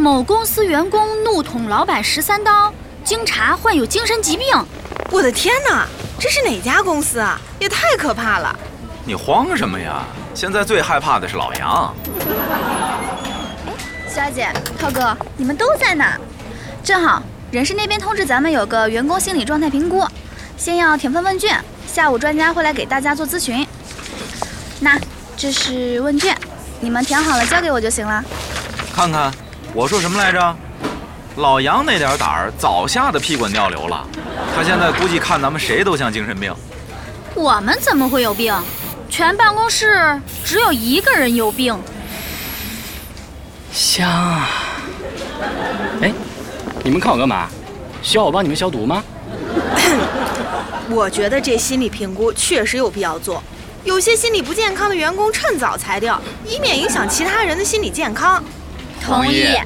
某公司员工怒捅老板十三刀，经查患有精神疾病。我的天哪，这是哪家公司啊？也太可怕了！你慌什么呀？现在最害怕的是老杨。哎小姐、涛哥，你们都在呢。正好，人事那边通知咱们有个员工心理状态评估，先要填份问卷，下午专家会来给大家做咨询。那这是问卷，你们填好了交给我就行了。看看，我说什么来着？老杨那点胆儿早吓得屁滚尿流了，他现在估计看咱们谁都像精神病。我们怎么会有病？全办公室只有一个人有病。香啊！哎，你们看我干嘛？需要我帮你们消毒吗？我觉得这心理评估确实有必要做。有些心理不健康的员工趁早裁掉，以免影响其他人的心理健康。同意。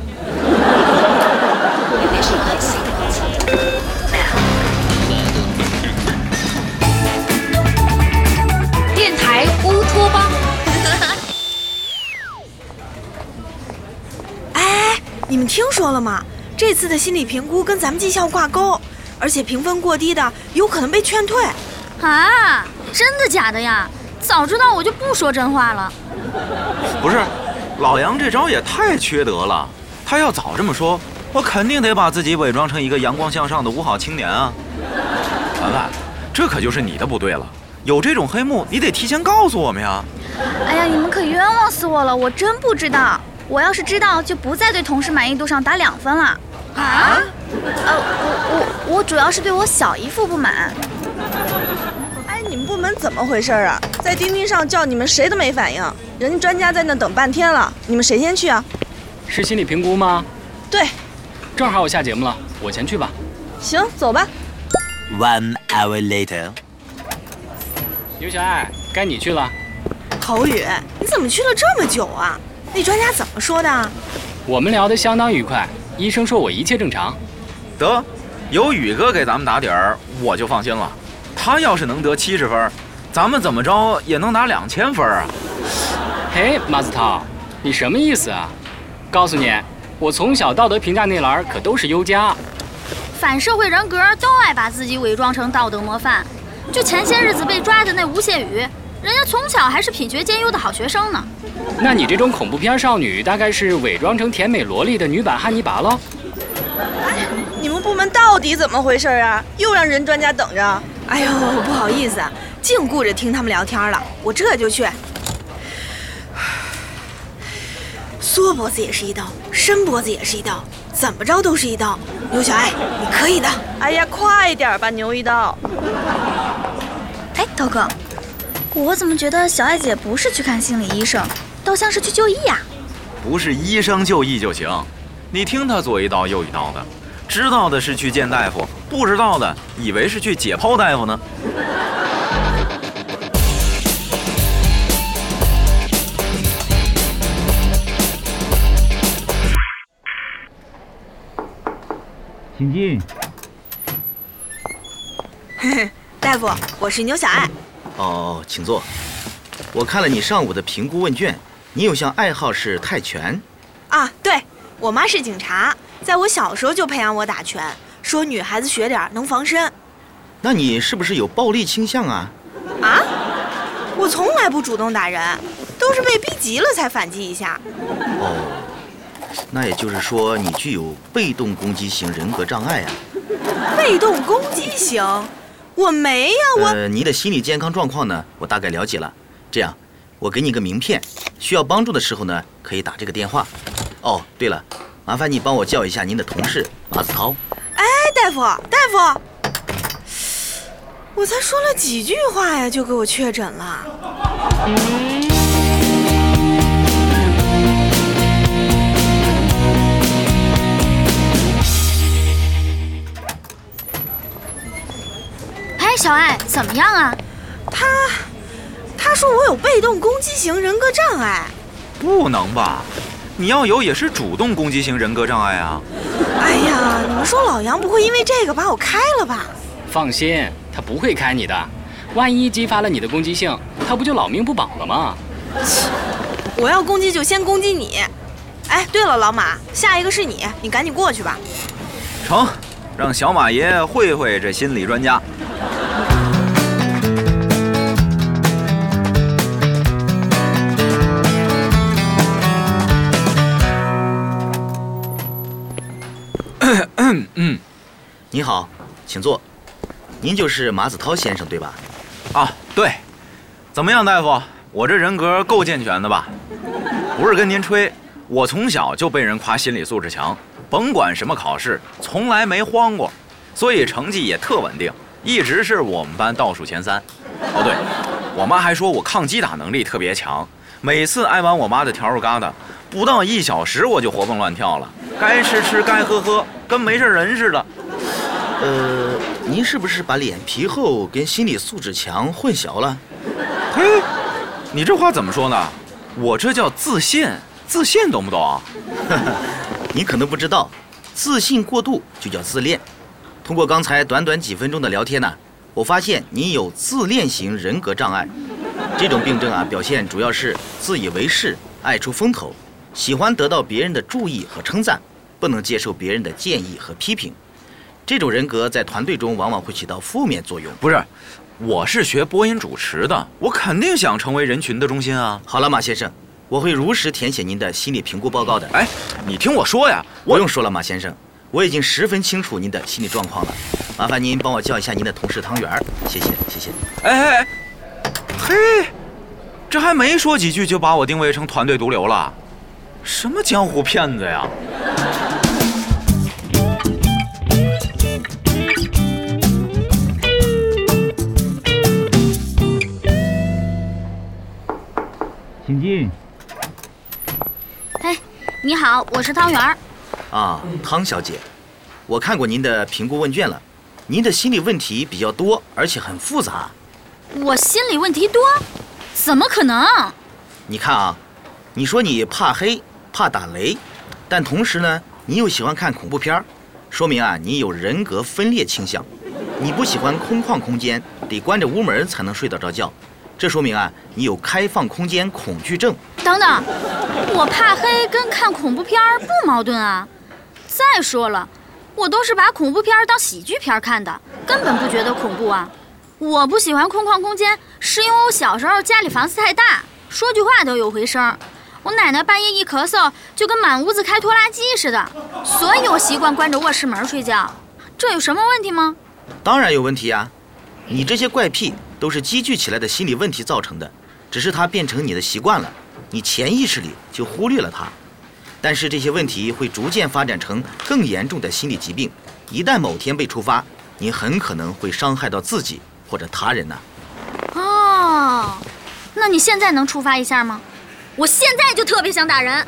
电台乌托邦。哎，你们听说了吗？这次的心理评估跟咱们绩效挂钩，而且评分过低的有可能被劝退。啊，真的假的呀？早知道我就不说真话了。不是，老杨这招也太缺德了。他要早这么说，我肯定得把自己伪装成一个阳光向上的五好青年啊。凡凡，这可就是你的不对了。有这种黑幕，你得提前告诉我们呀。哎呀，你们可冤枉死我了！我真不知道。我要是知道，就不再对同事满意度上打两分了。啊？呃，我我我主要是对我小姨夫不满。哎你们部门怎么回事啊？在钉钉上叫你们谁都没反应，人家专家在那等半天了。你们谁先去啊？是心理评估吗？对，正好我下节目了，我先去吧。行，走吧。One hour later，牛小爱，该你去了。口语，你怎么去了这么久啊？那专家怎么说的？我们聊得相当愉快，医生说我一切正常。得，有宇哥给咱们打底儿，我就放心了。他要是能得七十分，咱们怎么着也能拿两千分啊！嘿，马子涛，你什么意思啊？告诉你，我从小道德评价那栏可都是优加。反社会人格都爱把自己伪装成道德模范，就前些日子被抓的那吴谢宇，人家从小还是品学兼优的好学生呢。那你这种恐怖片少女，大概是伪装成甜美萝莉的女版汉尼拔喽？哎，你们部门到底怎么回事啊？又让人专家等着。哎呦，不好意思，净顾着听他们聊天了，我这就去。缩脖子也是一刀，伸脖子也是一刀，怎么着都是一刀。牛小爱，你可以的。哎呀，快点吧，牛一刀。哎，涛哥，我怎么觉得小爱姐不是去看心理医生，倒像是去就医呀？不是医生就医就行，你听他左一刀右一刀的。知道的是去见大夫，不知道的以为是去解剖大夫呢。请进。嘿嘿，大夫，我是牛小爱。哦，请坐。我看了你上午的评估问卷，你有项爱好是泰拳。啊，对，我妈是警察。在我小时候就培养我打拳，说女孩子学点能防身。那你是不是有暴力倾向啊？啊？我从来不主动打人，都是被逼急了才反击一下。哦，那也就是说你具有被动攻击型人格障碍啊？被动攻击型？我没呀，我……呃，你的心理健康状况呢？我大概了解了。这样，我给你个名片，需要帮助的时候呢，可以打这个电话。哦，对了。麻烦你帮我叫一下您的同事马子涛。哎，大夫，大夫，我才说了几句话呀，就给我确诊了。哎，小爱，怎么样啊？他，他说我有被动攻击型人格障碍。不能吧？你要有也是主动攻击型人格障碍啊！哎呀，你们说老杨不会因为这个把我开了吧？放心，他不会开你的。万一激发了你的攻击性，他不就老命不保了吗？我要攻击就先攻击你！哎哎，对了，老马，下一个是你，你赶紧过去吧。成，让小马爷会会这心理专家。你好，请坐。您就是马子涛先生对吧？啊，对。怎么样，大夫？我这人格够健全的吧？不是跟您吹，我从小就被人夸心理素质强，甭管什么考试，从来没慌过，所以成绩也特稳定，一直是我们班倒数前三。哦，对，我妈还说我抗击打能力特别强，每次挨完我妈的笤帚疙瘩，不到一小时我就活蹦乱跳了，该吃吃，该喝喝，跟没事人似的。呃，您是不是把脸皮厚跟心理素质强混淆了？嘿，你这话怎么说呢？我这叫自信，自信懂不懂？你可能不知道，自信过度就叫自恋。通过刚才短短几分钟的聊天呢，我发现你有自恋型人格障碍。这种病症啊，表现主要是自以为是、爱出风头，喜欢得到别人的注意和称赞，不能接受别人的建议和批评。这种人格在团队中往往会起到负面作用。不是。我是学播音主持的，我肯定想成为人群的中心啊！好了，马先生，我会如实填写您的心理评估报告的。哎，你听我说呀，不用说了，马先生，我已经十分清楚您的心理状况了。麻烦您帮我叫一下您的同事汤圆儿，谢谢，谢谢。哎哎哎，嘿，这还没说几句就把我定位成团队毒瘤了，什么江湖骗子呀！请进。哎，你好，我是汤圆儿。啊，汤小姐，我看过您的评估问卷了，您的心理问题比较多，而且很复杂。我心理问题多？怎么可能？你看啊，你说你怕黑、怕打雷，但同时呢，你又喜欢看恐怖片儿，说明啊，你有人格分裂倾向。你不喜欢空旷空间，得关着屋门才能睡得着觉。这说明啊，你有开放空间恐惧症。等等，我怕黑跟看恐怖片不矛盾啊。再说了，我都是把恐怖片当喜剧片看的，根本不觉得恐怖啊。我不喜欢空旷空间，是因为我小时候家里房子太大，说句话都有回声。我奶奶半夜一咳嗽，就跟满屋子开拖拉机似的，所以我习惯关着卧室门睡觉。这有什么问题吗？当然有问题啊，你这些怪癖。都是积聚起来的心理问题造成的，只是它变成你的习惯了，你潜意识里就忽略了它。但是这些问题会逐渐发展成更严重的心理疾病，一旦某天被触发，你很可能会伤害到自己或者他人呢。哦，那你现在能触发一下吗？我现在就特别想打人。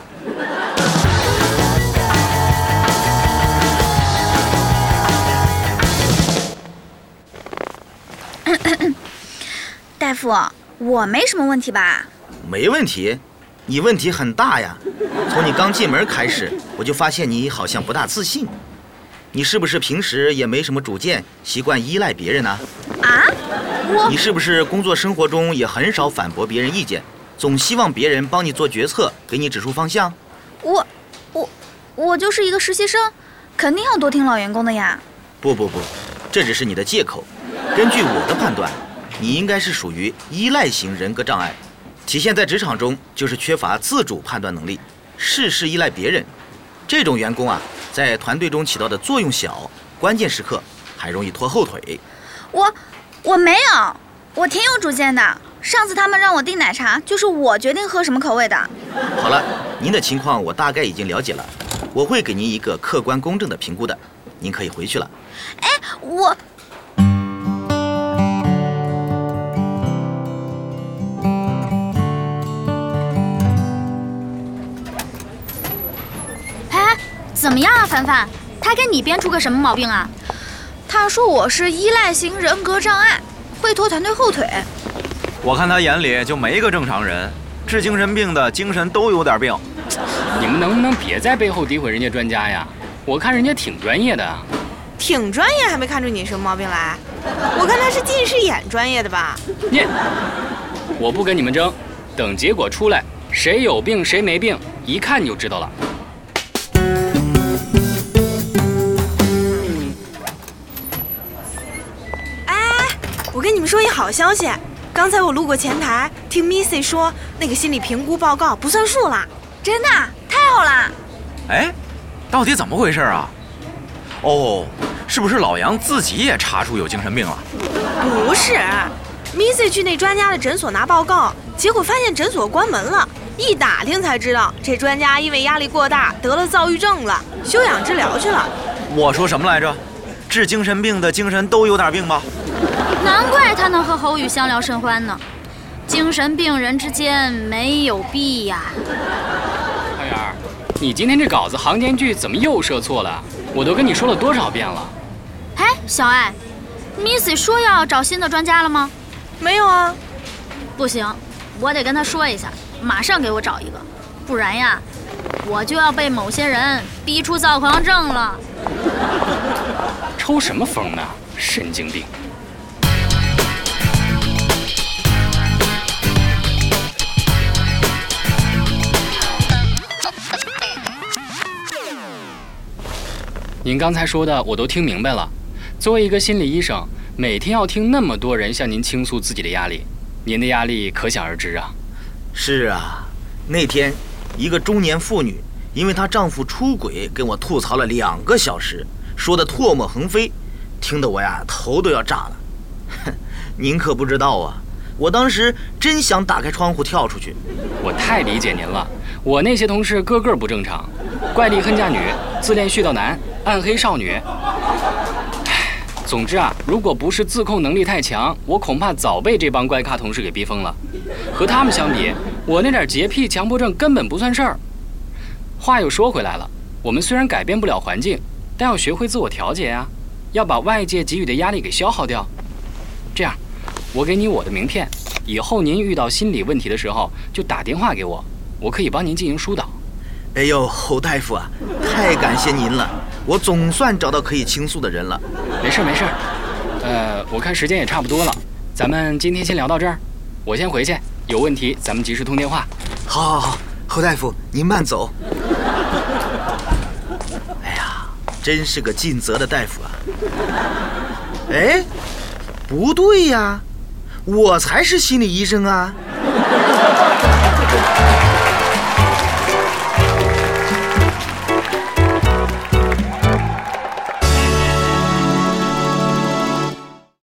大夫，我没什么问题吧？没问题，你问题很大呀。从你刚进门开始，我就发现你好像不大自信。你是不是平时也没什么主见，习惯依赖别人呢？啊？我？你是不是工作生活中也很少反驳别人意见，总希望别人帮你做决策，给你指出方向？我，我，我就是一个实习生，肯定要多听老员工的呀。不不不，这只是你的借口。根据我的判断。你应该是属于依赖型人格障碍，体现在职场中就是缺乏自主判断能力，事事依赖别人。这种员工啊，在团队中起到的作用小，关键时刻还容易拖后腿。我我没有，我挺有主见的。上次他们让我订奶茶，就是我决定喝什么口味的。好了，您的情况我大概已经了解了，我会给您一个客观公正的评估的，您可以回去了。哎，我。怎么样啊，凡凡？他给你编出个什么毛病啊？他说我是依赖型人格障碍，会拖团队后腿。我看他眼里就没个正常人，治精神病的精神都有点病。你们能不能别在背后诋毁人家专家呀？我看人家挺专业的。挺专业还没看出你什么毛病来？我看他是近视眼专业的吧？你，我不跟你们争，等结果出来，谁有病谁没病，一看你就知道了。好消息，刚才我路过前台，听 Missy 说那个心理评估报告不算数啦。真的太好啦！哎，到底怎么回事啊？哦，是不是老杨自己也查出有精神病了？不是，Missy 去那专家的诊所拿报告，结果发现诊所关门了。一打听才知道，这专家因为压力过大得了躁郁症了，休养治疗去了。我说什么来着？治精神病的精神都有点病吧？难怪他能和侯宇相聊甚欢呢。精神病人之间没有弊呀。浩源，你今天这稿子行间距怎么又设错了？我都跟你说了多少遍了？哎，小艾，Missy 说要找新的专家了吗？没有啊。不行，我得跟他说一下，马上给我找一个，不然呀，我就要被某些人逼出躁狂症了。抽什么风呢？神经病！您刚才说的我都听明白了。作为一个心理医生，每天要听那么多人向您倾诉自己的压力，您的压力可想而知啊。是啊，那天一个中年妇女因为她丈夫出轨跟我吐槽了两个小时，说的唾沫横飞，听得我呀头都要炸了。哼，您可不知道啊，我当时真想打开窗户跳出去。我太理解您了，我那些同事个个不正常，怪力恨嫁女、自恋絮叨男、暗黑少女。唉，总之啊，如果不是自控能力太强，我恐怕早被这帮怪咖同事给逼疯了。和他们相比，我那点洁癖、强迫症根本不算事儿。话又说回来了，我们虽然改变不了环境，但要学会自我调节呀，要把外界给予的压力给消耗掉。这样，我给你我的名片。以后您遇到心理问题的时候，就打电话给我，我可以帮您进行疏导。哎呦，侯大夫啊，太感谢您了，我总算找到可以倾诉的人了。没事没事，呃，我看时间也差不多了，咱们今天先聊到这儿，我先回去，有问题咱们及时通电话。好，好，好，侯大夫您慢走。哎呀，真是个尽责的大夫啊。哎，不对呀。我才是心理医生啊！